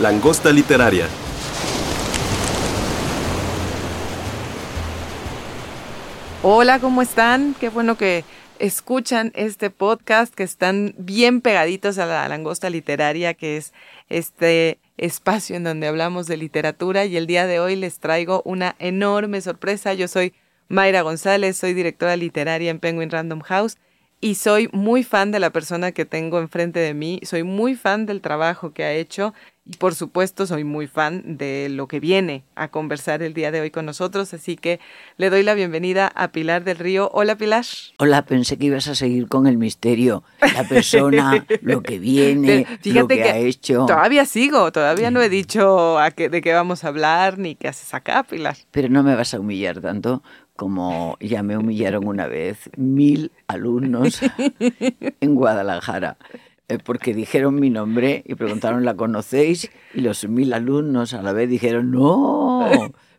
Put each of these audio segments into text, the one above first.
Langosta literaria. Hola, ¿cómo están? Qué bueno que escuchan este podcast, que están bien pegaditos a la langosta literaria, que es este espacio en donde hablamos de literatura y el día de hoy les traigo una enorme sorpresa. Yo soy Mayra González, soy directora literaria en Penguin Random House y soy muy fan de la persona que tengo enfrente de mí, soy muy fan del trabajo que ha hecho y por supuesto soy muy fan de lo que viene a conversar el día de hoy con nosotros, así que le doy la bienvenida a Pilar del Río. Hola Pilar. Hola, pensé que ibas a seguir con el misterio, la persona, lo que viene, lo que, ha hecho. Todavía sigo, todavía no he dicho a qué, de qué vamos a hablar ni qué haces acá, Pilar. Pero no me vas a humillar tanto como ya me humillaron una vez mil alumnos en Guadalajara. Eh, porque dijeron mi nombre y preguntaron, ¿la conocéis? Y los mil alumnos a la vez dijeron, no,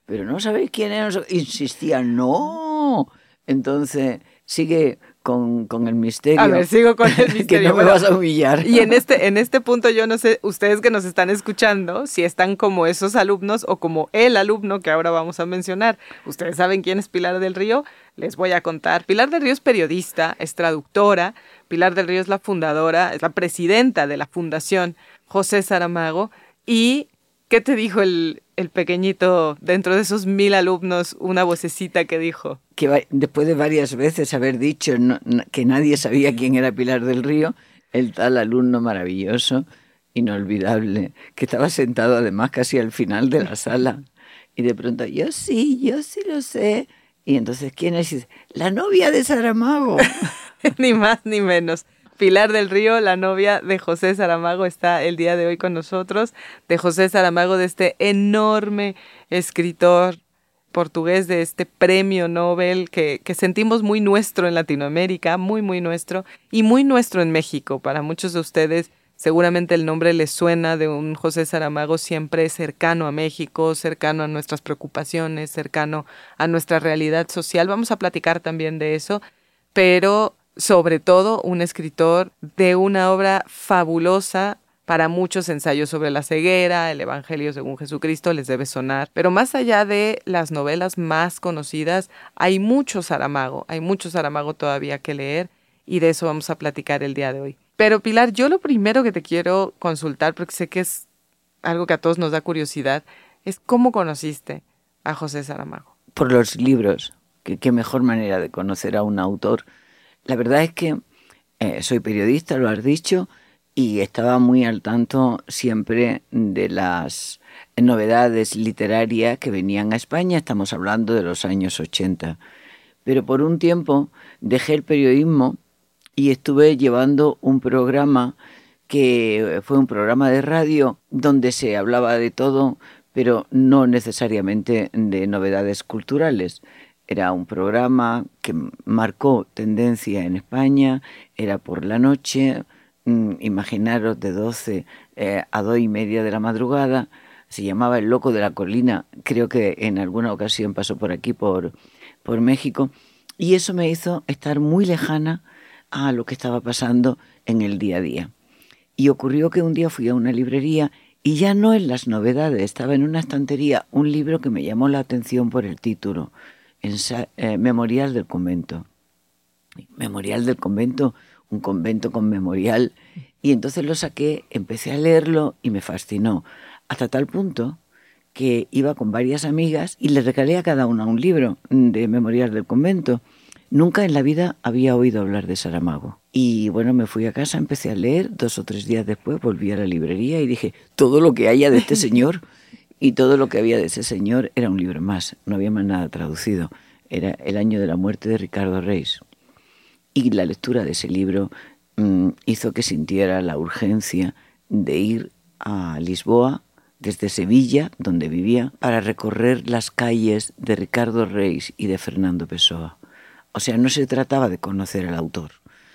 pero no sabéis quién es. Insistían, no. Entonces, sigue con, con, el misterio. A ver, sigo con el misterio. que no me vas a humillar. Y en este, en este punto yo no sé, ustedes que nos están escuchando, si están como esos alumnos o como el alumno que ahora vamos a mencionar. Ustedes saben quién es Pilar del Río, les voy a contar. Pilar del Río es periodista, es traductora, Pilar del Río es la fundadora, es la presidenta de la Fundación José Saramago. ¿Y qué te dijo el, el pequeñito dentro de esos mil alumnos, una vocecita que dijo? Que después de varias veces haber dicho que nadie sabía quién era Pilar del Río, el tal alumno maravilloso, inolvidable, que estaba sentado además casi al final de la sala. Y de pronto, yo sí, yo sí lo sé. Y entonces, ¿quién es? La novia de Saramago. ni más ni menos. Pilar del Río, la novia de José Saramago, está el día de hoy con nosotros. De José Saramago, de este enorme escritor portugués, de este premio Nobel que, que sentimos muy nuestro en Latinoamérica, muy, muy nuestro, y muy nuestro en México. Para muchos de ustedes, seguramente el nombre les suena de un José Saramago siempre cercano a México, cercano a nuestras preocupaciones, cercano a nuestra realidad social. Vamos a platicar también de eso, pero sobre todo un escritor de una obra fabulosa. Para muchos ensayos sobre la ceguera, el Evangelio según Jesucristo les debe sonar. Pero más allá de las novelas más conocidas, hay mucho Saramago, hay mucho Saramago todavía que leer y de eso vamos a platicar el día de hoy. Pero Pilar, yo lo primero que te quiero consultar, porque sé que es algo que a todos nos da curiosidad, es cómo conociste a José Saramago. Por los libros. qué mejor manera de conocer a un autor la verdad es que eh, soy periodista, lo has dicho, y estaba muy al tanto siempre de las novedades literarias que venían a España, estamos hablando de los años 80. Pero por un tiempo dejé el periodismo y estuve llevando un programa que fue un programa de radio donde se hablaba de todo, pero no necesariamente de novedades culturales. Era un programa que marcó tendencia en España, era por la noche, mm, imaginaros de 12 eh, a 2 y media de la madrugada, se llamaba El Loco de la Colina, creo que en alguna ocasión pasó por aquí, por, por México, y eso me hizo estar muy lejana a lo que estaba pasando en el día a día. Y ocurrió que un día fui a una librería y ya no en las novedades, estaba en una estantería un libro que me llamó la atención por el título. Eh, memorial del convento. Memorial del convento, un convento con memorial. Y entonces lo saqué, empecé a leerlo y me fascinó. Hasta tal punto que iba con varias amigas y les regalé a cada una un libro de Memorial del convento. Nunca en la vida había oído hablar de Saramago. Y bueno, me fui a casa, empecé a leer, dos o tres días después volví a la librería y dije, todo lo que haya de este señor y todo lo que había de ese señor era un libro más, no había más nada traducido. Era el año de la muerte de Ricardo Reis. Y la lectura de ese libro mm, hizo que sintiera la urgencia de ir a Lisboa desde Sevilla, donde vivía, para recorrer las calles de Ricardo Reis y de Fernando Pessoa. O sea, no se trataba de conocer al autor,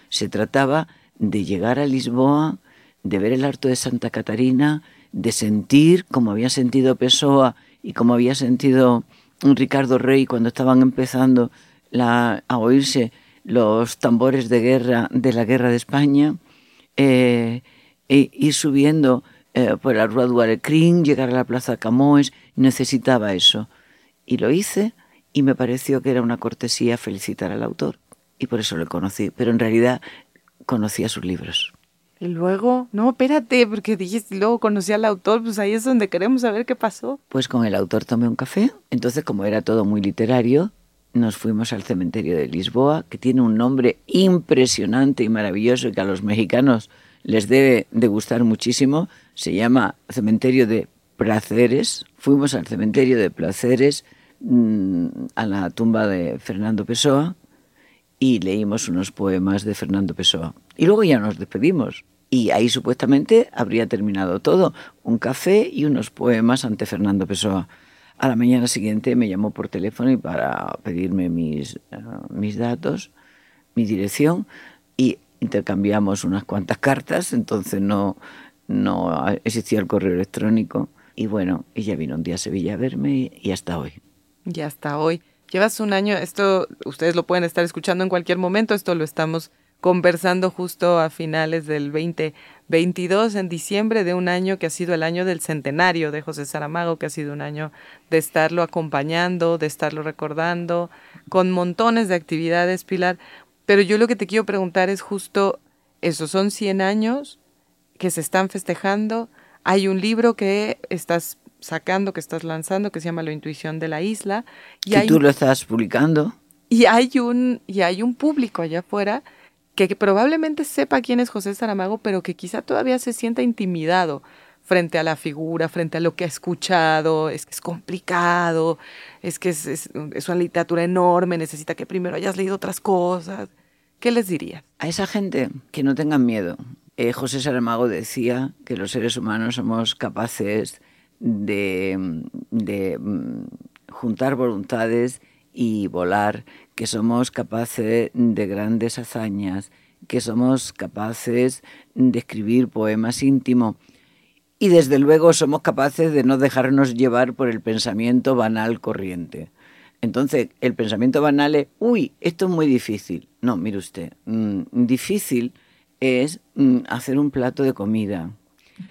se trataba de llegar a Lisboa, de ver el harto de Santa Catarina, de sentir como había sentido Pessoa y como había sentido Ricardo Rey cuando estaban empezando a oírse los tambores de guerra de la guerra de España, eh, e ir subiendo eh, por la Rua du llegar a la Plaza Camões, necesitaba eso. Y lo hice y me pareció que era una cortesía felicitar al autor. Y por eso lo conocí. Pero en realidad conocía sus libros. Y luego, no, espérate, porque dijiste, luego conocí al autor, pues ahí es donde queremos saber qué pasó. Pues con el autor tomé un café. Entonces, como era todo muy literario, nos fuimos al cementerio de Lisboa, que tiene un nombre impresionante y maravilloso y que a los mexicanos les debe de gustar muchísimo. Se llama Cementerio de Placeres. Fuimos al cementerio de Placeres, mm, a la tumba de Fernando Pessoa, y leímos unos poemas de Fernando Pessoa. Y luego ya nos despedimos. Y ahí supuestamente habría terminado todo. Un café y unos poemas ante Fernando Pessoa. A la mañana siguiente me llamó por teléfono y para pedirme mis, eh, mis datos, mi dirección, y intercambiamos unas cuantas cartas, entonces no, no existía el correo electrónico. Y bueno, ella vino un día a Sevilla a verme y hasta hoy. Y hasta hoy. Llevas un año, esto ustedes lo pueden estar escuchando en cualquier momento, esto lo estamos conversando justo a finales del 2022, en diciembre de un año que ha sido el año del centenario de José Saramago, que ha sido un año de estarlo acompañando, de estarlo recordando, con montones de actividades, Pilar. Pero yo lo que te quiero preguntar es justo eso, son 100 años que se están festejando, hay un libro que estás sacando, que estás lanzando, que se llama La intuición de la isla. Y tú lo estás publicando. Y hay un, y hay un público allá afuera que, probablemente sepa quién es José Saramago, pero que quizá todavía se sienta intimidado frente a la figura, frente a lo que ha escuchado, es que es complicado, es que es, es, una literatura enorme, necesita que primero hayas leído otras cosas. ¿Qué les dirías? A esa gente que no tengan miedo. Eh, José Saramago decía que los seres humanos somos capaces de, de mm, juntar voluntades y volar, que somos capaces de grandes hazañas, que somos capaces de escribir poemas íntimos y desde luego somos capaces de no dejarnos llevar por el pensamiento banal corriente. Entonces, el pensamiento banal es, uy, esto es muy difícil. No, mire usted, mm, difícil es mm, hacer un plato de comida.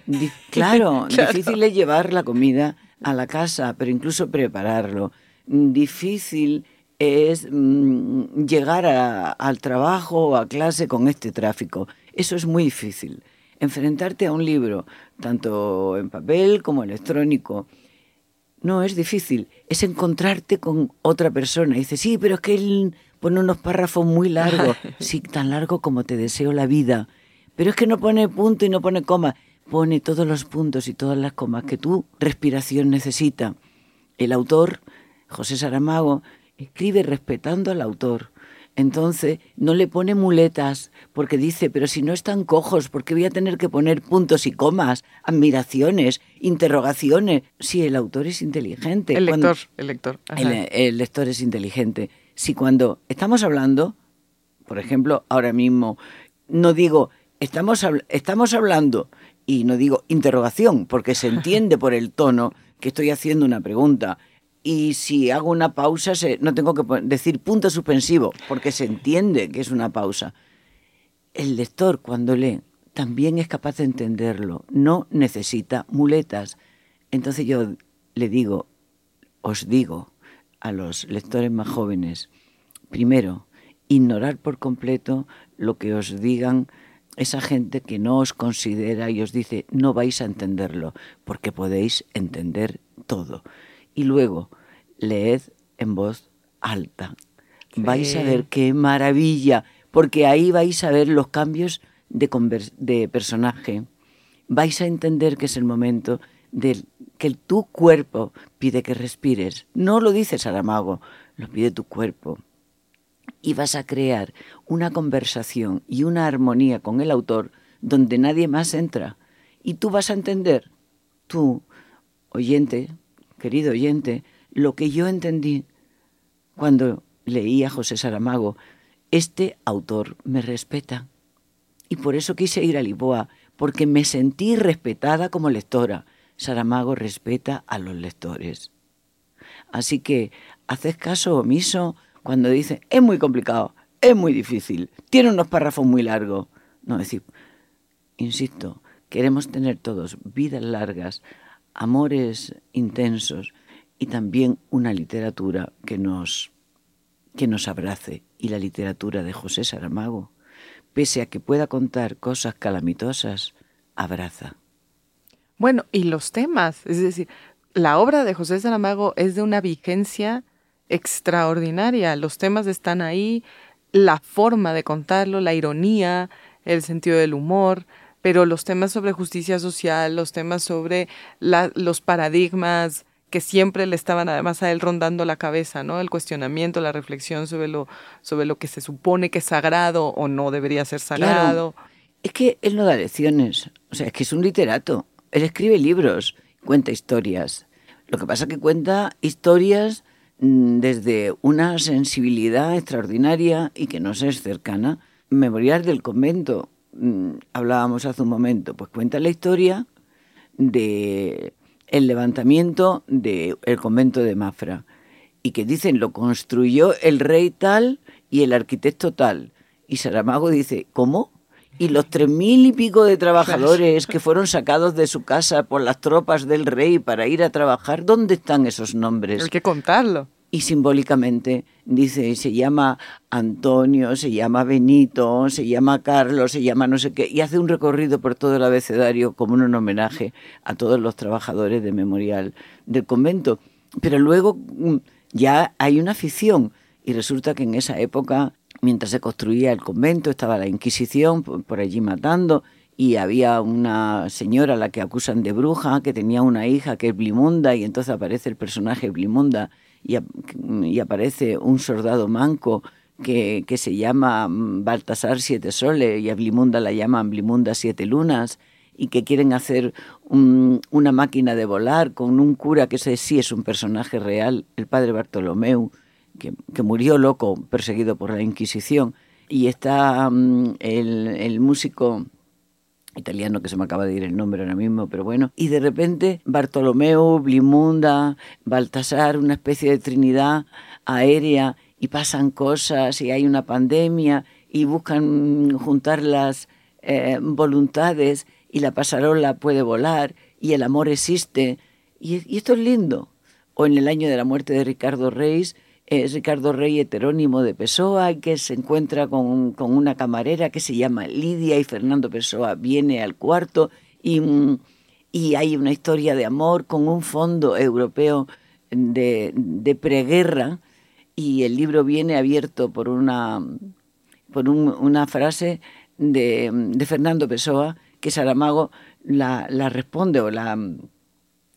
claro, difícil es llevar la comida a la casa, pero incluso prepararlo. Difícil es mm, llegar al trabajo o a clase con este tráfico. Eso es muy difícil. Enfrentarte a un libro, tanto en papel como electrónico, no es difícil. Es encontrarte con otra persona. Y dices, sí, pero es que él pone unos párrafos muy largos. sí, tan largo como te deseo la vida. Pero es que no pone punto y no pone coma. Pone todos los puntos y todas las comas que tu respiración necesita. El autor, José Saramago, escribe respetando al autor. Entonces no le pone muletas porque dice, pero si no están cojos, ¿por qué voy a tener que poner puntos y comas, admiraciones, interrogaciones? Si el autor es inteligente. El lector, el lector. El, lector es inteligente. Si cuando estamos hablando, por ejemplo, ahora mismo, no digo, estamos, estamos hablando y no digo interrogación, porque se entiende por el tono que estoy haciendo una pregunta y si hago una pausa no tengo que decir punto suspensivo, porque se entiende que es una pausa. El lector cuando lee también es capaz de entenderlo, no necesita muletas. Entonces yo le digo, os digo a los lectores más jóvenes, primero, ignorar por completo lo que os digan esa gente que no os considera y os dice no vais a entenderlo, porque podéis entender todo. Y luego, leed en voz alta. Vais a ver qué maravilla, porque ahí vais a ver los cambios de, de personaje. Vais a entender que es el momento de que tu cuerpo pide que respires. No lo dice Saramago, lo pide tu cuerpo. y vas a crear una conversación y una armonía con el autor donde nadie más entra. Y tú vas a entender, tú, oyente, querido oyente, lo que yo entendí cuando leí a José Saramago. Este autor me respeta. Y por eso quise ir a Lisboa, porque me sentí respetada como lectora. Saramago respeta a los lectores. Así que haces caso omiso cuando dice, es muy complicado, es muy difícil, tiene unos párrafos muy largos. No, decir, insisto, queremos tener todos vidas largas, amores intensos y también una literatura que nos, que nos abrace. Y la literatura de José Saramago, pese a que pueda contar cosas calamitosas, abraza. Bueno, y los temas, es decir, la obra de José Saramago es de una vigencia extraordinaria. Los temas están ahí, la forma de contarlo, la ironía, el sentido del humor, pero los temas sobre justicia social, los temas sobre los paradigmas que siempre le estaban además a él rondando la cabeza, ¿no? El cuestionamiento, la reflexión sobre lo, sobre lo que se supone que es sagrado o no debería ser sagrado. Es que él no da lecciones, o sea, es que es un literato. Él escribe libros, cuenta historias. Lo que pasa es que cuenta historias mm, desde una sensibilidad extraordinaria y que nos es cercana. Memorial del convento, hablábamos hace un momento, pues cuenta la historia de el levantamiento del convento de Mafra y que dicen lo construyó el rey tal y el arquitecto tal. Y Saramago dice, ¿cómo? Y los tres mil y pico de trabajadores que fueron sacados de su casa por las tropas del rey para ir a trabajar, ¿dónde están esos nombres? Hay que contarlo. Y simbólicamente dice, se llama Antonio, se llama Benito, se llama Carlos, se llama no sé qué, y hace un recorrido por todo el abecedario como un homenaje a todos los trabajadores de memorial del convento. Pero luego mm, ya hay una afición y resulta que en esa época mientras se construía el convento, estaba la Inquisición por allí matando y había una señora a la que acusan de bruja, que tenía una hija que es Blimunda y entonces aparece el personaje Blimunda y, aparece un soldado manco que, que, se llama Baltasar Siete Soles y a Blimunda la llaman Blimunda Siete Lunas y que quieren hacer una máquina de volar con un cura que ese sí es un personaje real, el padre Bartolomeu, que, murió loco, perseguido por la Inquisición, y está mm, el, músico italiano que se me acaba de ir el nombre ahora mismo, pero bueno, y de repente Bartolomeo, Blimunda, Baltasar, una especie de trinidad aérea, y pasan cosas, y hay una pandemia, y buscan juntar las eh, voluntades, y la pasarola puede volar, y el amor existe, y, y esto es lindo. O en el año de la muerte de Ricardo Reis, es Ricardo Rey heterónimo de Pessoa, que se encuentra con, con, una camarera que se llama Lidia y Fernando Pessoa viene al cuarto y, y hay una historia de amor con un fondo europeo de, de preguerra y el libro viene abierto por una, por una frase de, de, Fernando Pessoa que Saramago la, la responde o la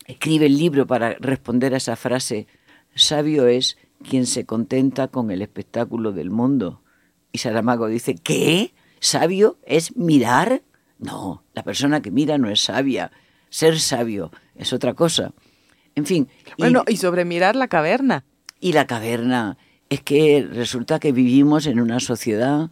escribe el libro para responder a esa frase. Sabio es quien se contenta con el espectáculo del mundo. Y Saramago dice, ¿qué? ¿Sabio es mirar? No, la persona que mira no es sabia. Ser sabio es otra cosa. En fin. Bueno, y, sobre mirar la caverna. Y la caverna. Es que resulta que vivimos en una sociedad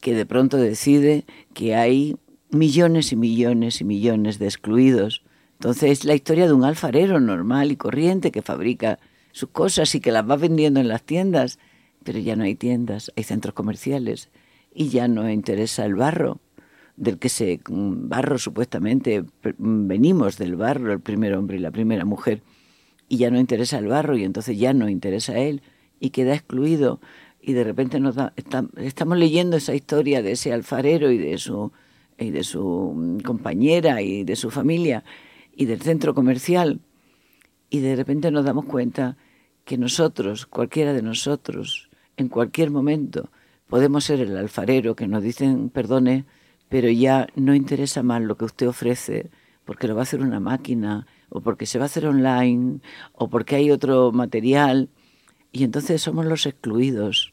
que de pronto decide que hay millones y millones y millones de excluidos. Entonces es la historia de un alfarero normal y corriente que fabrica sus cosas y que las va vendiendo en las tiendas, pero ya no hay tiendas, hay centros comerciales y ya no interesa el barro, del que se mm, barro supuestamente mm, venimos del barro, el primer hombre y la primera mujer, y ya no interesa el barro y entonces ya no interesa a él y queda excluido y de repente nos estamos leyendo esa historia de ese alfarero y de su y de su mm, compañera y de su familia y del centro comercial y de repente nos damos cuenta que nosotros, cualquiera de nosotros, en cualquier momento, podemos ser el alfarero que nos dicen, perdone, pero ya no interesa más lo que usted ofrece, porque lo va a hacer una máquina, o porque se va a hacer online, o porque hay otro material, y entonces somos los excluidos.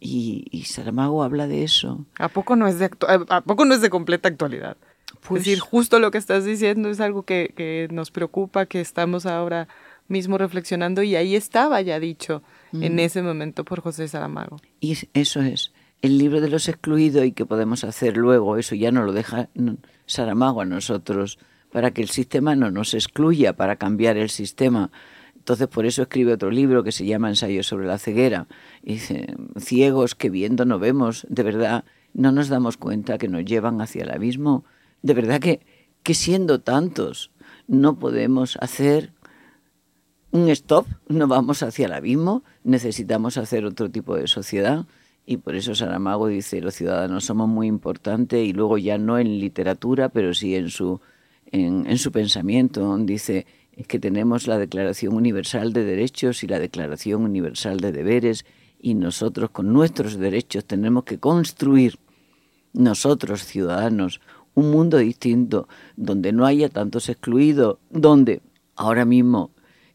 Y, Saramago habla de eso. ¿A poco no es de, ¿a poco no es de completa actualidad? Pues, es decir, justo lo que estás diciendo es algo que, que nos preocupa, que estamos ahora mismo reflexionando y ahí estaba ya dicho en ese momento por José Saramago. Y eso es el libro de los excluidos y que podemos hacer luego, eso ya no lo deja Saramago a nosotros, para que el sistema no nos excluya, para cambiar el sistema. Entonces por eso escribe otro libro que se llama Ensayo sobre la ceguera. dice, ciegos que viendo no vemos, de verdad no nos damos cuenta que nos llevan hacia el abismo. De verdad que, que siendo tantos no podemos hacer un stop, no vamos hacia el abismo, necesitamos hacer otro tipo de sociedad. Y por eso Saramago dice, los ciudadanos somos muy importantes y luego ya no en literatura, pero sí en su, en, su pensamiento. Dice que tenemos la Declaración Universal de Derechos y la Declaración Universal de Deberes y nosotros con nuestros derechos tenemos que construir, nosotros ciudadanos, un mundo distinto, donde no haya tantos excluidos, donde ahora mismo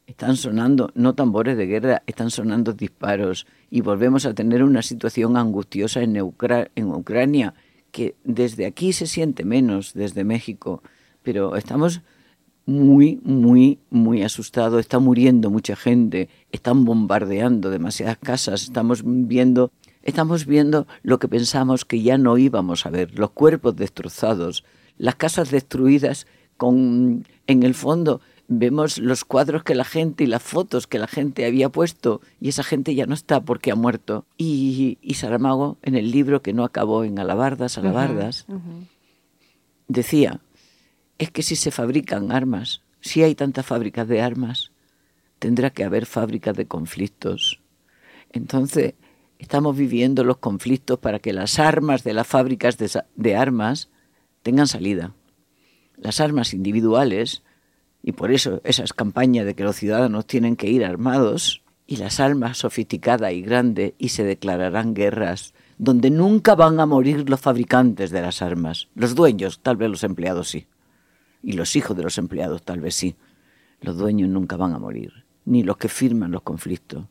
están sonando no tambores de guerra, están sonando disparos. Y volvemos a tener una situación angustiosa en, Ucrania que desde aquí se siente menos, desde México, pero estamos muy, muy, muy asustados, está muriendo mucha gente, están bombardeando demasiadas casas, estamos viendo, estamos viendo lo que pensamos que ya no íbamos a ver, los cuerpos destrozados, las casas destruidas con en el fondo vemos los cuadros que la gente y las fotos que la gente había puesto y esa gente ya no está porque ha muerto. Y, Saramago, en el libro que no acabó en Alabardas, Alabardas, decía, es que si se fabrican armas, si hay tantas fábricas de armas, tendrá que haber fábricas de conflictos. Entonces, estamos viviendo los conflictos para que las armas de las fábricas de armas tengan salida. Las armas individuales y por eso esas campañas de que los ciudadanos tienen que ir armados y las armas sofisticadas y grandes y se declararán guerras donde nunca van a morir los fabricantes de las armas. Los dueños, tal vez los empleados sí. Y los hijos de los empleados, tal vez sí. Los dueños nunca van a morir, ni los que firman los conflictos.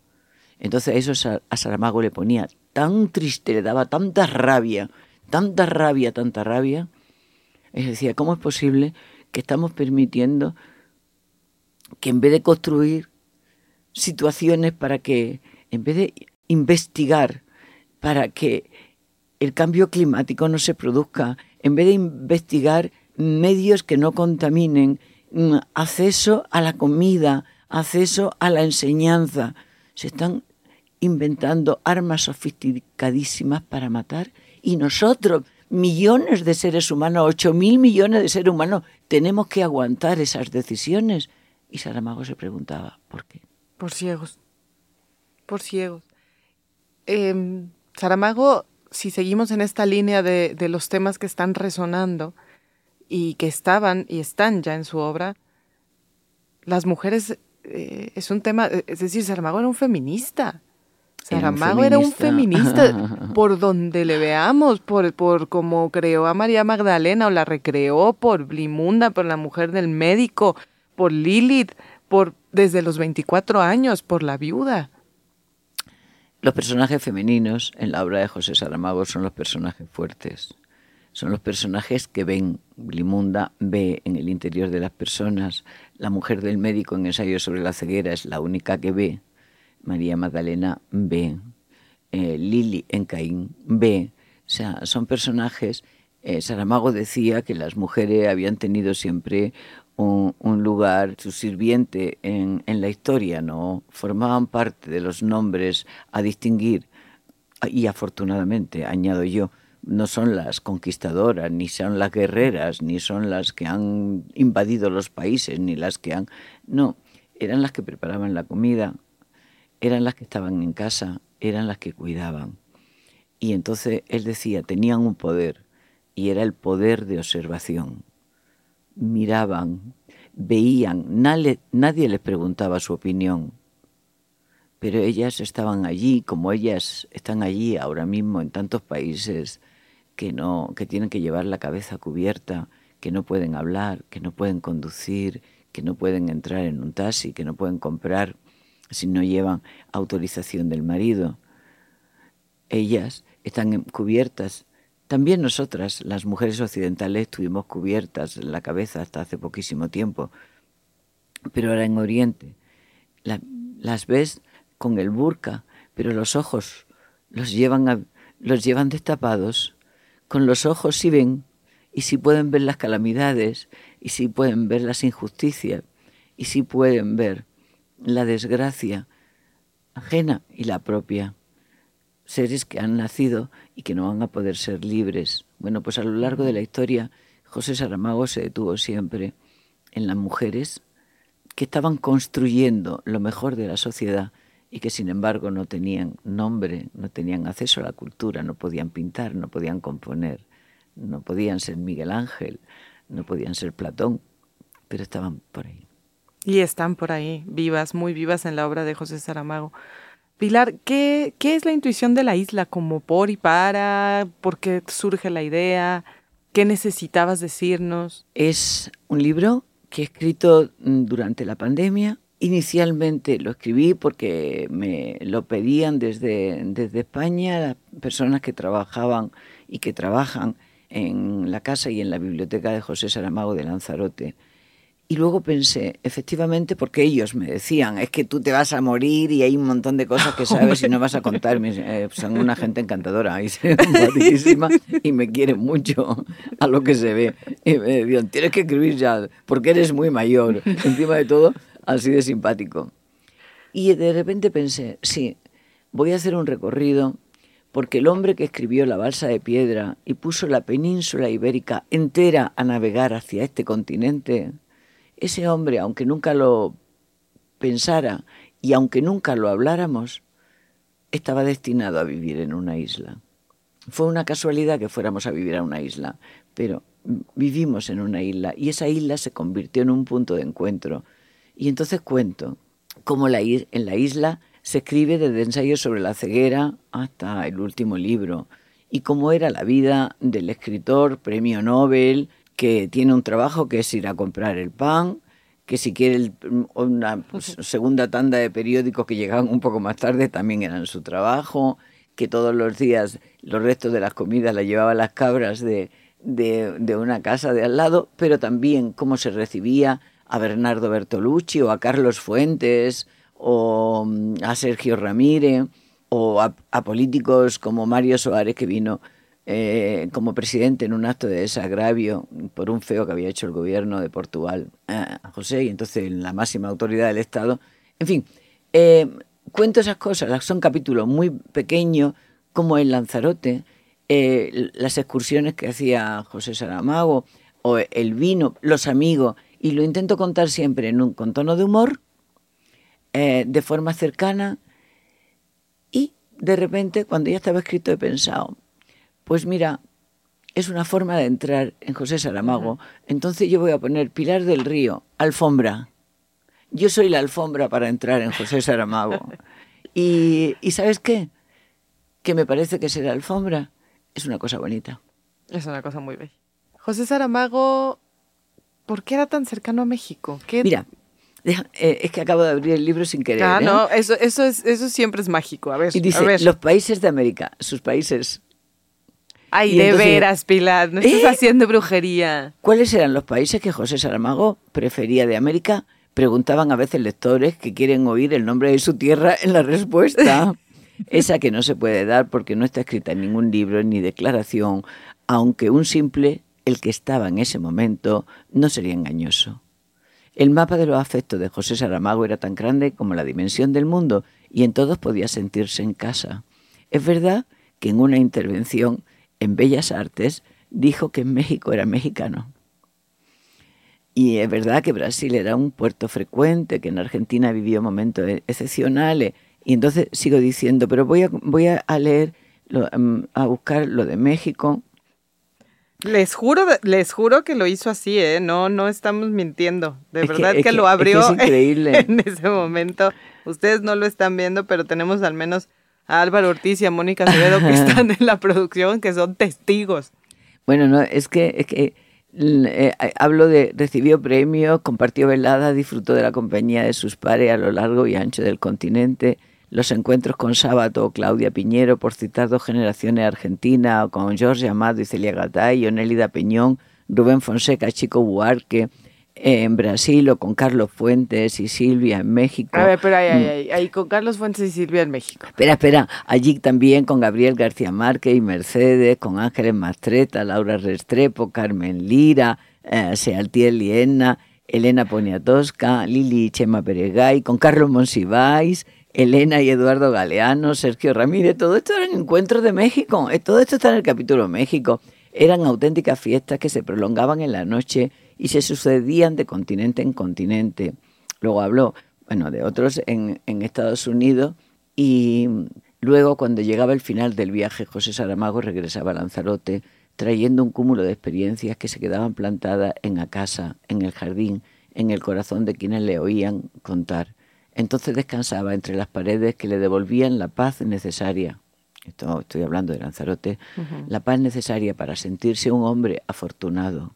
Entonces eso a Saramago le ponía tan triste, le daba tanta rabia, tanta rabia, tanta rabia. Es decía, ¿cómo es posible que estamos permitiendo que en vez de construir situaciones para que, en vez de investigar para que el cambio climático no se produzca, en vez de investigar medios que no contaminen, mm, acceso a la comida, acceso a la enseñanza, se están inventando armas sofisticadísimas para matar. Y nosotros, millones de seres humanos, ocho mil millones de seres humanos, tenemos que aguantar esas decisiones y Saramago se preguntaba, ¿por qué? Por ciegos, por ciegos. Em, Saramago, si seguimos en esta línea de, los temas que están resonando y que estaban y están ya en su obra, las mujeres eh, es un tema, es decir, Saramago era un feminista. Saramago era un feminista, por donde le veamos, por, por cómo creó a María Magdalena o la recreó, por Blimunda, por la mujer del médico, por Lilith, por desde los 24 años, por la viuda. Los personajes femeninos en la obra de José Saramago son los personajes fuertes, son los personajes que ven, Blimunda ve en el interior de las personas, la mujer del médico en ensayo sobre la ceguera es la única que ve, María Magdalena ve, eh, Lili en Caín ve, o sea, son personajes eh, Saramago decía que las mujeres habían tenido siempre un, lugar, su sirviente en, la historia, ¿no? Formaban parte de los nombres a distinguir. Y afortunadamente, añado yo, no son las conquistadoras, ni son las guerreras, ni son las que han invadido los países, ni las que han... No, eran las que preparaban la comida, eran las que estaban en casa, eran las que cuidaban. Y entonces él decía, tenían un poder, y era el poder de observación miraban, veían, nadie, les preguntaba su opinión, pero ellas estaban allí, como ellas están allí ahora mismo en tantos países que no, que tienen que llevar la cabeza cubierta, que no pueden hablar, que no pueden conducir, que no pueden entrar en un taxi, que no pueden comprar si no llevan autorización del marido. ellas están cubiertas. También nosotras, las mujeres occidentales, estuvimos cubiertas la cabeza hasta hace poquísimo tiempo. Pero ahora en Oriente las ves con el burka, pero los ojos los llevan, los llevan destapados. Con los ojos sí ven, y sí pueden ver las calamidades, y sí pueden ver las injusticias, y sí pueden ver la desgracia ajena y la propia. Seres que han nacido y que no van a poder ser libres. Bueno, pues a lo largo de la historia, José Saramago se detuvo siempre en las mujeres que estaban construyendo lo mejor de la sociedad y que sin embargo no tenían nombre, no tenían acceso a la cultura, no podían pintar, no podían componer, no podían ser Miguel Ángel, no podían ser Platón, pero estaban por ahí. Y están por ahí, vivas, muy vivas en la obra de José Saramago. Pilar, ¿qué, ¿qué es la intuición de la isla? ¿Como por y para? ¿Por qué surge la idea? ¿Qué necesitabas decirnos? Es un libro que he escrito mm, durante la pandemia. Inicialmente lo escribí porque me lo pedían desde, desde España las personas que trabajaban y que trabajan en la casa y en la biblioteca de José Saramago de Lanzarote. Y luego pensé, efectivamente, porque ellos me decían, es que tú te vas a morir y hay un montón de cosas que sabes y no vas a contar. Eh, son una gente encantadora y y me quieren mucho a lo que se ve. Y me decían, tienes que escribir ya, porque eres muy mayor. Encima de todo, así de simpático. Y de repente pensé, sí, voy a hacer un recorrido porque el hombre que escribió La balsa de piedra y puso la península ibérica entera a navegar hacia este continente, ese hombre, aunque nunca lo pensara y aunque nunca lo habláramos, estaba destinado a vivir en una isla. Fue una casualidad que fuéramos a vivir a una isla, pero vivimos en una isla y esa isla se convirtió en un punto de encuentro. Y entonces cuento cómo en la isla se escribe desde ensayos sobre la ceguera hasta el último libro, y cómo era la vida del escritor, premio Nobel, que tiene un trabajo que es ir a comprar el pan, que si quiere una segunda tanda de periódicos que llegaban un poco más tarde también eran su trabajo, que todos los días los restos de las comidas las llevaba las cabras de, de, una casa de al lado, pero también cómo se recibía a Bernardo Bertolucci o a Carlos Fuentes o mm, a Sergio Ramírez o a, a políticos como Mario Soares que vino eh, como presidente en un acto de desagravio por un feo que había hecho el gobierno de Portugal a José y entonces la máxima autoridad del Estado. En fin, eh, cuento esas cosas, son capítulos muy pequeños, como en Lanzarote, eh, las excursiones que hacía José Saramago, o el vino, los amigos, y lo intento contar siempre con tono de humor, de forma cercana, y de repente, cuando ya estaba escrito, he pensado, pues mira, es una forma de entrar en José Saramago. Entonces yo voy a poner Pilar del Río, alfombra. Yo soy la alfombra para entrar en José Saramago. Y, ¿sabes qué? Que me parece que ser alfombra es una cosa bonita. Es una cosa muy bella. José Saramago, ¿por qué era tan cercano a México? Mira, eh, es que acabo de abrir el libro sin querer. Ah, ¿eh? no, eso, eso, es, eso siempre es mágico. A ver, y dice, los países de América, sus países Ay, de veras, Pilar, no estás ¿Eh? haciendo brujería. ¿Cuáles eran los países que José Saramago prefería de América? Preguntaban a veces lectores que quieren oír el nombre de su tierra en la respuesta. Esa que no se puede dar porque no está escrita en ningún libro ni declaración, aunque un simple, el que estaba en ese momento, no sería engañoso. El mapa de los afectos de José Saramago era tan grande como la dimensión del mundo y en todos podía sentirse en casa. Es verdad que en una intervención en Bellas Artes dijo que México era mexicano. Y es verdad que Brasil era un puerto frecuente, que en Argentina vivió momentos e-, excepcionales. Y entonces sigo diciendo, pero voy a, voy a leer, mm, a buscar lo de México. Les juro, les juro que lo hizo así, ¿eh? No, no estamos mintiendo. De verdad que, lo abrió increíble. en ese momento. Ustedes no lo están viendo, pero tenemos al menos a Álvaro Ortiz y a Mónica Acevedo que están en la producción, que son testigos. Bueno, no, es que, es que eh, hablo de recibió premios, compartió velada, disfrutó de la compañía de sus pares a lo largo y ancho del continente. los encuentros con Sábato, Claudia Piñero, por citar dos generaciones argentinas, con Jorge Amado y Celia Gatay, Onelida Peñón, Rubén Fonseca, Chico Buarque, en Brasil o con Carlos Fuentes y Silvia en México. A ver, pero ahí, ahí, ahí, ahí, con Carlos Fuentes y Silvia en México. Espera, espera, allí también con Gabriel García Márquez y Mercedes, con Ángeles Mastreta, Laura Restrepo, Carmen Lira, eh, Sealtiel Liena, Elena Poniatowska, Lili Chema Peregay, con Carlos Monsiváis, Elena y Eduardo Galeano, Sergio Ramírez, todo esto eran encuentros de México, eh, todo esto está en el capítulo México. Eran auténticas fiestas que se prolongaban en la noche y se sucedían de continente en continente. Luego habló, bueno, de otros en, en Estados Unidos y luego cuando llegaba el final del viaje, José Saramago regresaba a Lanzarote trayendo un cúmulo de experiencias que se quedaban plantadas en la casa, en el jardín, en el corazón de quienes le oían contar. Entonces descansaba entre las paredes que le devolvían la paz necesaria. Esto, estoy hablando de Lanzarote, uh -huh. la paz necesaria para sentirse un hombre afortunado.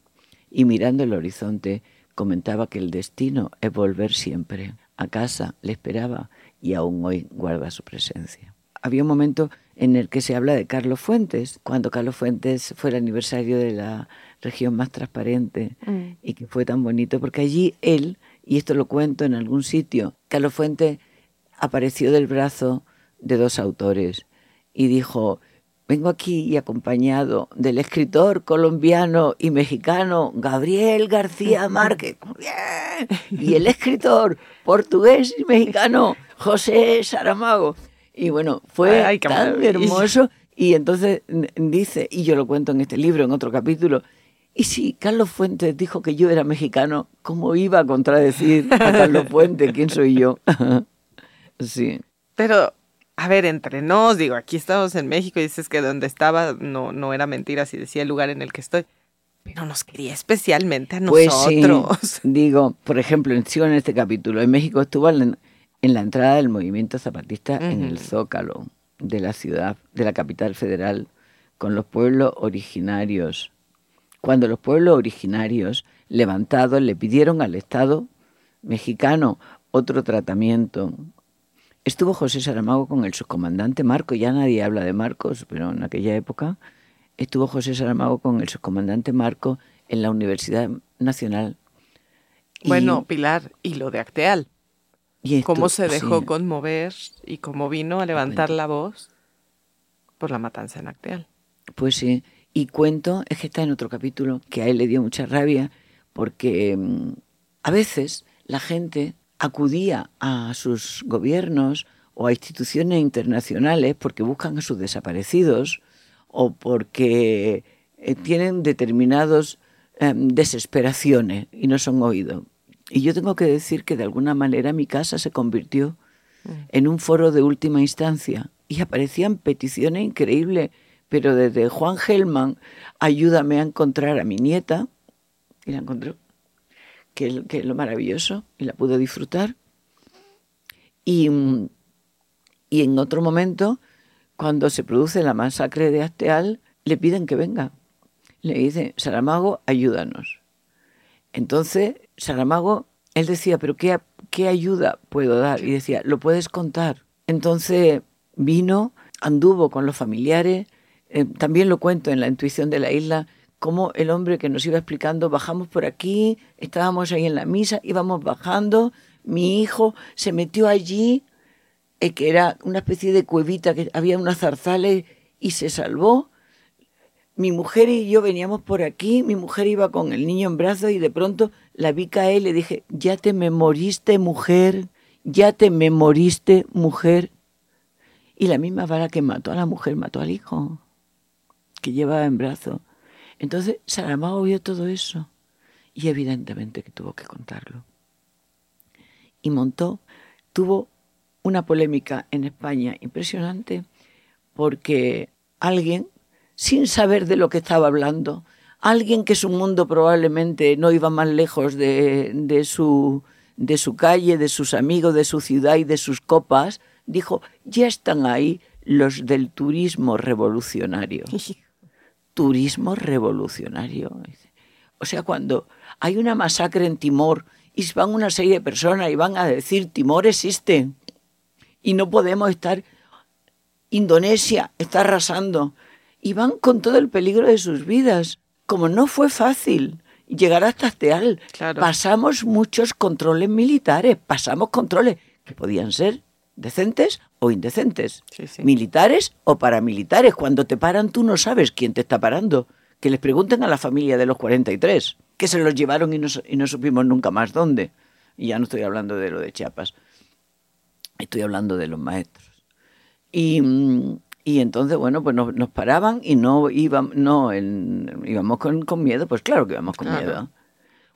Y mirando el horizonte, comentaba que el destino es volver siempre. A casa le esperaba y aún hoy guarda su presencia. Había un momento en el que se habla de Carlos Fuentes, cuando Carlos Fuentes fue el aniversario de la región más transparente mm. y que fue tan bonito, porque allí él, y esto lo cuento en algún sitio, Carlos Fuentes apareció del brazo de dos autores y dijo, vengo aquí y acompañado del escritor colombiano y mexicano Gabriel García Márquez, y el escritor portugués y mexicano José Saramago. Y bueno, fue Ay, tan hermoso. Y entonces dice, y yo lo cuento en este libro, en otro capítulo, y si Carlos Fuentes dijo que yo era mexicano, ¿cómo iba a contradecir a Carlos Fuentes? ¿Quién soy yo? sí. Pero, a ver, entre nos, digo, aquí estamos en México y dices que donde estaba no, no era mentira si decía el lugar en el que estoy. Pero nos quería especialmente a nosotros. Pues sí, digo, por ejemplo, sigo en este capítulo, en México estuvo en, en la entrada del movimiento zapatista uh -huh. en el Zócalo de la ciudad, de la capital federal, con los pueblos originarios. Cuando los pueblos originarios levantados le pidieron al Estado mexicano otro tratamiento. Estuvo José Saramago con el subcomandante Marcos, ya nadie habla de Marcos, pero en aquella época estuvo José Saramago con el subcomandante Marcos en la Universidad Nacional. Bueno, y, Pilar, y lo de Acteal. Y esto, cómo se dejó sí. conmover y cómo vino a levantar la voz por la matanza en Acteal. Pues sí, y cuento, es que está en otro capítulo, que a él le dio mucha rabia, porque um, a veces la gente acudía a sus gobiernos o a instituciones internacionales porque buscan a sus desaparecidos o porque eh, tienen determinados eh, desesperaciones y no son oídos. Y yo tengo que decir que de alguna manera mi casa se convirtió mm. en un foro de última instancia y aparecían peticiones increíbles, pero desde Juan Gelman, ayúdame a encontrar a mi nieta, y la encontró, que, es lo maravilloso, y la pudo disfrutar. Y, y en otro momento, cuando se produce la masacre de Asteal, le piden que venga. Le dicen, Saramago, ayúdanos. Entonces, Saramago, él decía, pero qué, ¿qué ayuda puedo dar? Y decía, lo puedes contar. Entonces vino, anduvo con los familiares, eh, también lo cuento en la intuición de la isla, como el hombre que nos iba explicando, bajamos por aquí, estábamos ahí en la misa, íbamos bajando, mi hijo se metió allí, eh, que era una especie de cuevita, que había unas zarzales y se salvó. Mi mujer y yo veníamos por aquí, mi mujer iba con el niño en brazos y de pronto la vi caer y le dije, ya te me moriste mujer, ya te me moriste mujer. Y la misma vara que mató a la mujer mató al hijo, que llevaba en brazos. Entonces Saramago vio todo eso y evidentemente que tuvo que contarlo. Y montó, tuvo una polémica en España impresionante porque alguien, sin saber de lo que estaba hablando, alguien que su mundo probablemente no iba más lejos de, de, su, de su calle, de sus amigos, de su ciudad y de sus copas, dijo, ya están ahí los del turismo revolucionario. turismo revolucionario. O sea, cuando hay una masacre en Timor y van una serie de personas y van a decir, Timor existe, y no podemos estar... Indonesia está arrasando y van con todo el peligro de sus vidas. Como no fue fácil llegar hasta Asteal, pasamos muchos controles militares, pasamos controles que podían ser decentes o indecentes, militares o paramilitares. Cuando te paran tú no sabes quién te está parando. Que les pregunten a la familia de los 43, que se los llevaron y no, y no supimos nunca más dónde. Y ya no estoy hablando de lo de Chiapas, estoy hablando de los maestros. Y, y entonces, bueno, pues nos, paraban y no, íbamos, no íbamos con, con, miedo, pues claro que íbamos con miedo.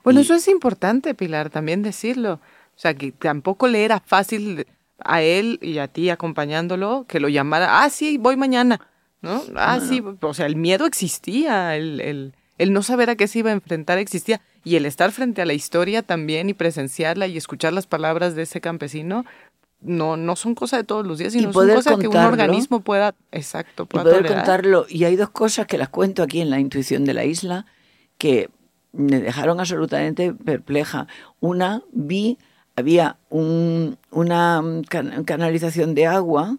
Bueno, eso es importante, Pilar, también decirlo. O sea, que tampoco le era fácil a él y a ti acompañándolo que lo llamara, ah, sí, voy mañana, ¿no? Ah, sí, o sea, el miedo existía, el, el, el no saber a qué se iba a enfrentar existía. Y el estar frente a la historia también y presenciarla y escuchar las palabras de ese campesino, no, no son cosas de todos los días, sino son cosas que un organismo pueda, exacto, pueda y poder contarlo. Y hay dos cosas que las cuento aquí en la intuición de la isla que me dejaron absolutamente perpleja. Una, vi, había un, una canalización de agua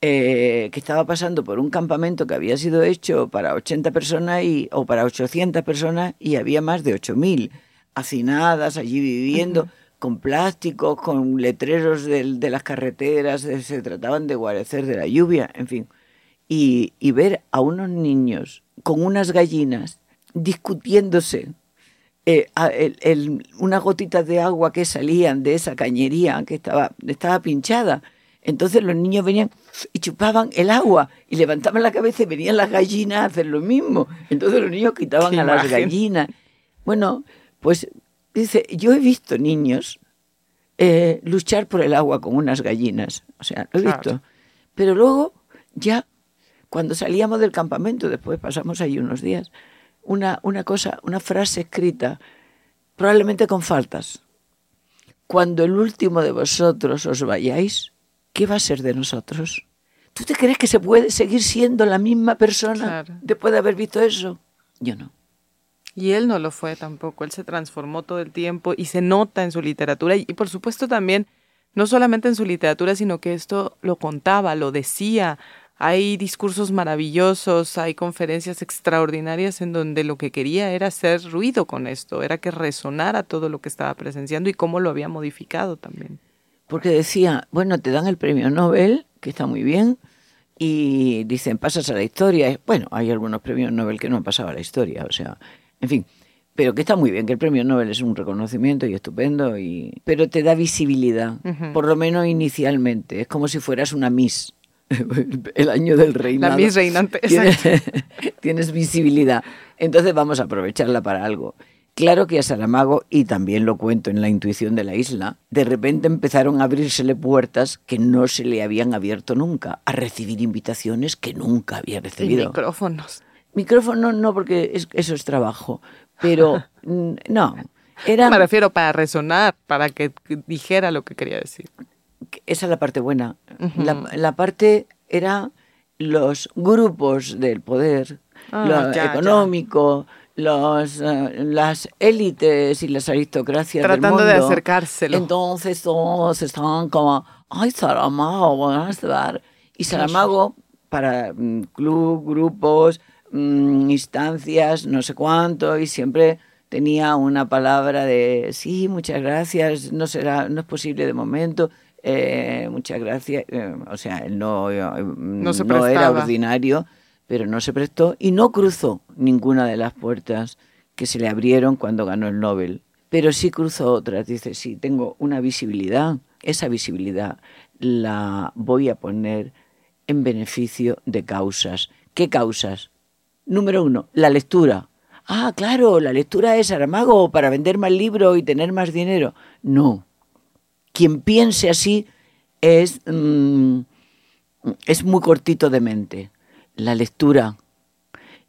eh, que estaba pasando por un campamento que había sido hecho para 80 personas y, o para 800 personas y había más de 8.000 hacinadas allí viviendo con plásticos, con letreros de, las carreteras, se trataban de guarecer de la lluvia, en fin. Y, ver a unos niños con unas gallinas discutiéndose eh, unas gotitas de agua que salían de esa cañería que estaba, estaba pinchada. Entonces los niños venían y chupaban el agua y levantaban la cabeza y venían las gallinas a hacer lo mismo. Entonces los niños quitaban a las gallinas. Bueno, pues Dice, yo he visto niños eh, luchar por el agua con unas gallinas, o sea, lo he visto. Pero luego, ya, cuando salíamos del campamento, después pasamos ahí unos días, una, una cosa, una frase escrita, probablemente con faltas. Cuando el último de vosotros os vayáis, ¿qué va a ser de nosotros? ¿Tú te crees que se puede seguir siendo la misma persona después de haber visto eso? Yo no. Y él no lo fue tampoco, él se transformó todo el tiempo y se nota en su literatura y, por supuesto también, no solamente en su literatura, sino que esto lo contaba, lo decía. Hay discursos maravillosos, hay conferencias extraordinarias en donde lo que quería era hacer ruido con esto, era que resonara todo lo que estaba presenciando y cómo lo había modificado también. Porque decía, bueno, te dan el premio Nobel, que está muy bien, y dicen, pasas a la historia. Bueno, hay algunos premios Nobel que no han pasado a la historia, o sea, en fin, pero que está muy bien, que el premio Nobel es un reconocimiento y estupendo, y, pero te da visibilidad, por lo menos inicialmente. Es como si fueras una Miss. el año del reinado. La Miss reinante, tienes, tienes visibilidad. Entonces vamos a aprovecharla para algo. Claro que a Saramago, y también lo cuento en la intuición de la isla, de repente empezaron a abrírsele puertas que no se le habían abierto nunca, a recibir invitaciones que nunca había recibido. Y micrófonos. Micrófono no, porque eso es trabajo, pero no. Era, Me refiero para resonar, para que dijera lo que quería decir. Esa es la parte buena. la, parte era los grupos del poder, ah, lo económico, Los, eh, las élites y las aristocracias Tratando del mundo. de acercárselo. Entonces todos estaban como, ay, Saramago, a estar. Y Saramago, para mm, club, grupos, Mm, instancias, no sé cuánto, y siempre tenía una palabra de sí, muchas gracias, no será, no es posible de momento, eh, muchas gracias. Eh, o sea, él no, eh, no, no era ordinario, pero no se prestó y no cruzó ninguna de las puertas que se le abrieron cuando ganó el Nobel. Pero sí cruzó otras. Dice, sí, tengo una visibilidad. Esa visibilidad la voy a poner en beneficio de causas. ¿Qué causas? Número uno, la lectura. Ah, claro, la lectura es Aramago para vender más libros y tener más dinero. No. Quien piense así es, mm, es muy cortito de mente. La lectura,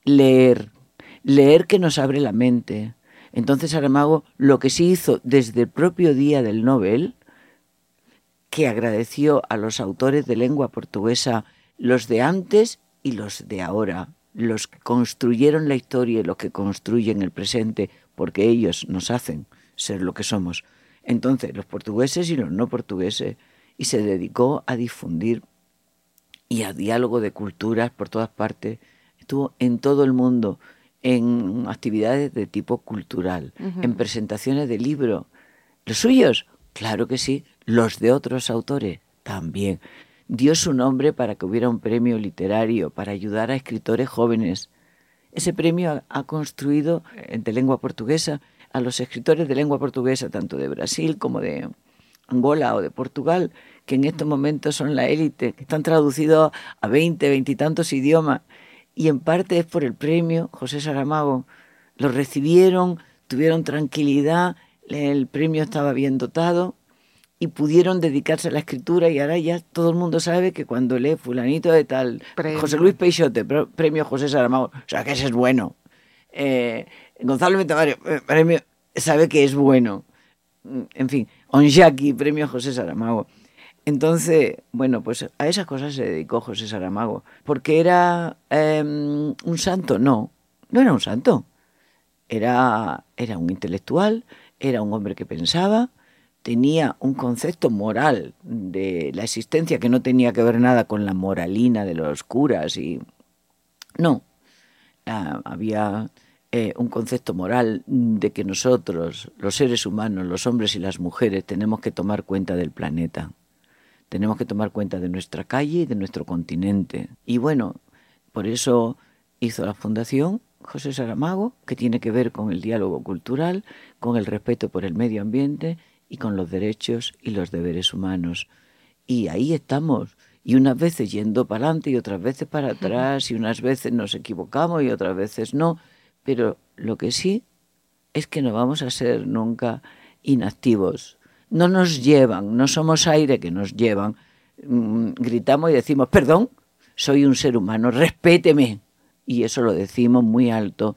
leer, leer que nos abre la mente. Entonces Aramago lo que sí hizo desde el propio día del Nobel, que agradeció a los autores de lengua portuguesa, los de antes y los de ahora, los que construyeron la historia y los que construyen el presente, porque ellos nos hacen ser lo que somos. Entonces, los portugueses y los no portugueses, y se dedicó a difundir y a diálogo de culturas por todas partes. Estuvo en todo el mundo, en actividades de tipo cultural, en presentaciones de libros. ¿Los suyos? Claro que sí. Los de otros autores también. Dio su nombre para que hubiera un premio literario, para ayudar a escritores jóvenes. Ese premio ha, construido eh, de lengua portuguesa a los escritores de lengua portuguesa, tanto de Brasil como de Angola o de Portugal, que en estos momentos son la élite, que están traducidos a 20, veintitantos idiomas. Y en parte es por el premio José Saramago. Lo recibieron, tuvieron tranquilidad, el premio estaba bien dotado y pudieron dedicarse a la escritura y ahora ya todo el mundo sabe que cuando lee fulanito de tal, José Luis Peixote, premio José Saramago, o sea que ese es bueno. Eh, Gonzalo Metamario, eh, premio, sabe que es bueno. Mm, en fin, Onjaki, premio José Saramago. Entonces, bueno, pues a esas cosas se dedicó José Saramago. ¿Porque era em, un santo? No, no era un santo. Era, era un intelectual, era un hombre que pensaba, tenía un concepto moral de la existencia que no tenía que ver nada con la moralina de los curas y no ah, había eh, un concepto moral de que nosotros los seres humanos los hombres y las mujeres tenemos que tomar cuenta del planeta. Tenemos que tomar cuenta de nuestra calle y de nuestro continente. Y bueno por eso hizo la fundación José Saramago, que tiene que ver con el diálogo cultural, con el respeto por el medio ambiente y con los derechos y los deberes humanos. Y ahí estamos, y unas veces yendo para adelante y otras veces para atrás, y unas veces nos equivocamos y otras veces no, pero lo que sí es que no vamos a ser nunca inactivos. No nos llevan, no somos aire que nos llevan. Mm, gritamos y decimos, perdón, soy un ser humano, respéteme y eso lo decimos muy alto,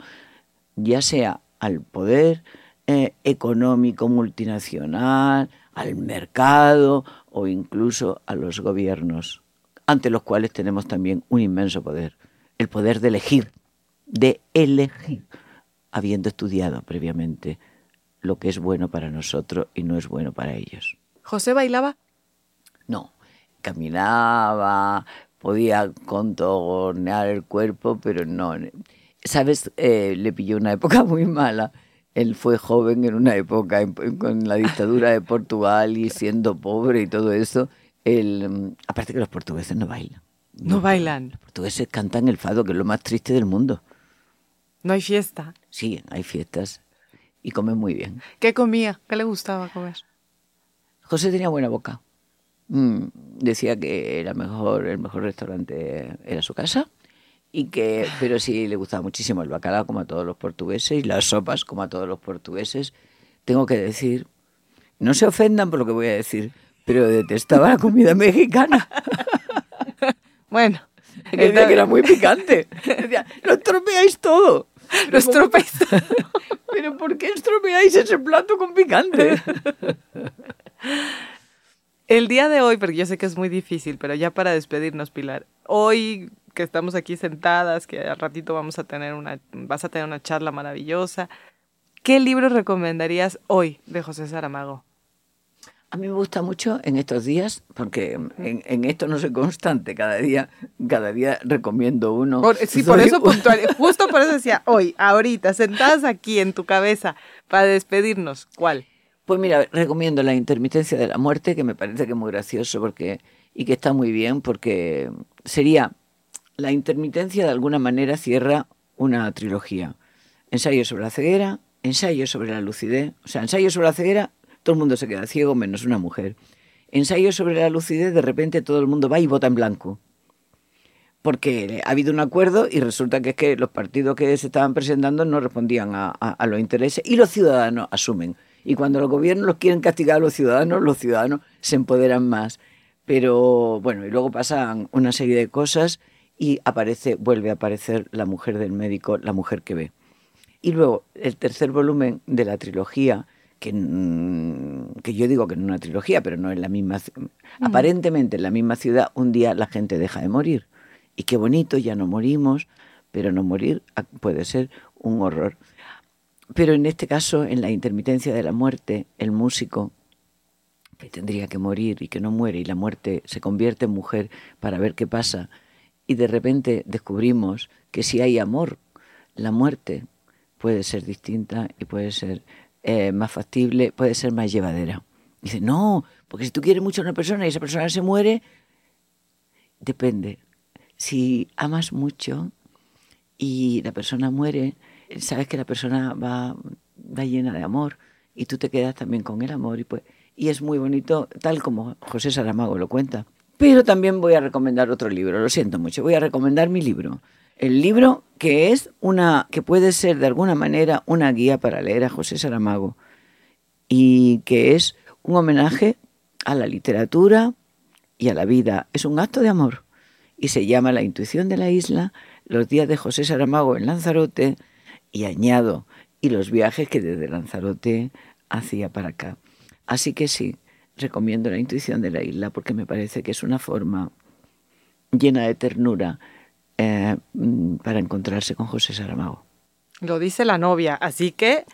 ya sea al poder eh, económico multinacional, al mercado o incluso a los gobiernos, ante los cuales tenemos también un inmenso poder, el poder de elegir, de elegir, habiendo estudiado previamente lo que es bueno para nosotros y no es bueno para ellos. ¿José bailaba? No, caminaba, podía contornear el cuerpo, pero no. ¿Sabes? Eh, le pilló una época muy mala. Él fue joven en una época con la dictadura de Portugal y siendo pobre y todo eso. Él, aparte que los portugueses no bailan. No, bailan. Los portugueses cantan el fado, que es lo más triste del mundo. No hay fiesta. Sí, hay fiestas y comen muy bien. ¿Qué comía? ¿Qué le gustaba comer? José tenía buena boca. Mm, decía que era mejor, el mejor restaurante era su casa y que pero sí le gustaba muchísimo el bacalao como a todos los portugueses y las sopas como a todos los portugueses tengo que decir no se ofendan por lo que voy a decir pero detestaba la comida mexicana bueno decía que era muy picante decía lo estropeáis todo lo estropeáis pero ¿por qué estropeáis ese plato con picante? El día de hoy, porque yo sé que es muy difícil, pero ya para despedirnos, Pilar, hoy que estamos aquí sentadas, que al ratito vamos a tener una, vas a tener una charla maravillosa, ¿qué libro recomendarías hoy de José Saramago? A mí me gusta mucho en estos días, porque en, esto no soy constante, cada día, cada día recomiendo uno. sí, por eso puntual, justo por eso decía, hoy, ahorita, sentadas aquí en tu cabeza, para despedirnos, ¿cuál? Pues mira, recomiendo La intermitencia de la muerte, que me parece que es muy gracioso porque y que está muy bien porque sería la intermitencia de alguna manera cierra una trilogía. Ensayo sobre la ceguera, ensayo sobre la lucidez, o sea, ensayo sobre la ceguera, todo el mundo se queda ciego menos una mujer. Ensayo sobre la lucidez, de repente todo el mundo va y vota en blanco. Porque ha habido un acuerdo y resulta que es que los partidos que se estaban presentando no respondían a, los intereses y los ciudadanos asumen y cuando los gobiernos los quieren castigar a los ciudadanos, los ciudadanos se empoderan más. Pero bueno, y luego pasan una serie de cosas y aparece, vuelve a aparecer la mujer del médico, la mujer que ve. Y luego el tercer volumen de la trilogía, que, que yo digo que es una trilogía, pero no es la misma, mm. aparentemente en la misma ciudad, un día la gente deja de morir. Y qué bonito, ya no morimos, pero no morir puede ser un horror. Pero en este caso, en la intermitencia de la muerte, el músico que tendría que morir y que no muere y la muerte se convierte en mujer para ver qué pasa y de repente descubrimos que si hay amor, la muerte puede ser distinta y puede ser eh, más factible, puede ser más llevadera. Dice, no, porque si tú quieres mucho a una persona y esa persona se muere, depende. Si amas mucho y la persona muere, sabes que la persona va, va llena de amor y tú te quedas también con el amor y pues y es muy bonito, tal como José Saramago lo cuenta. Pero también voy a recomendar otro libro, lo siento mucho, voy a recomendar mi libro. El libro que es una, que puede ser de alguna manera una guía para leer a José Saramago y que es un homenaje a la literatura y a la vida. Es un acto de amor y se llama La intuición de la isla, los días de José Saramago en Lanzarote y añado, y los viajes que desde Lanzarote hacía para acá. Así que sí, recomiendo la intuición de la isla porque me parece que es una forma llena de ternura eh, mm, para encontrarse con José Saramago. Lo dice la novia, así que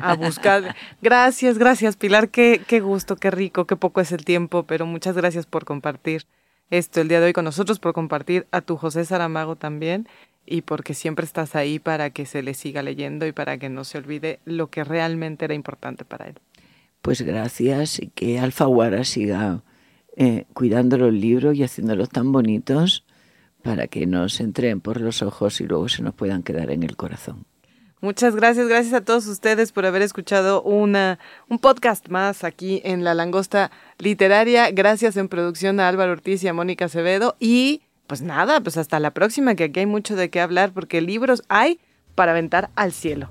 a buscar. Gracias, gracias Pilar, qué, qué gusto, qué rico, qué poco es el tiempo, pero muchas gracias por compartir esto el día de hoy con nosotros, por compartir a tu José Saramago también y porque siempre estás ahí para que se le siga leyendo y para que no se olvide lo que realmente era importante para él pues gracias y que Alfaguara siga eh, cuidando los libros y haciéndolos tan bonitos para que nos entren por los ojos y luego se nos puedan quedar en el corazón. Muchas gracias, gracias a todos ustedes por haber escuchado una, un podcast más aquí en La Langosta Literaria. Gracias en producción a Álvaro Ortiz y a Mónica Acevedo. Y pues nada, pues hasta la próxima, que aquí hay mucho de qué hablar porque libros hay para aventar al cielo.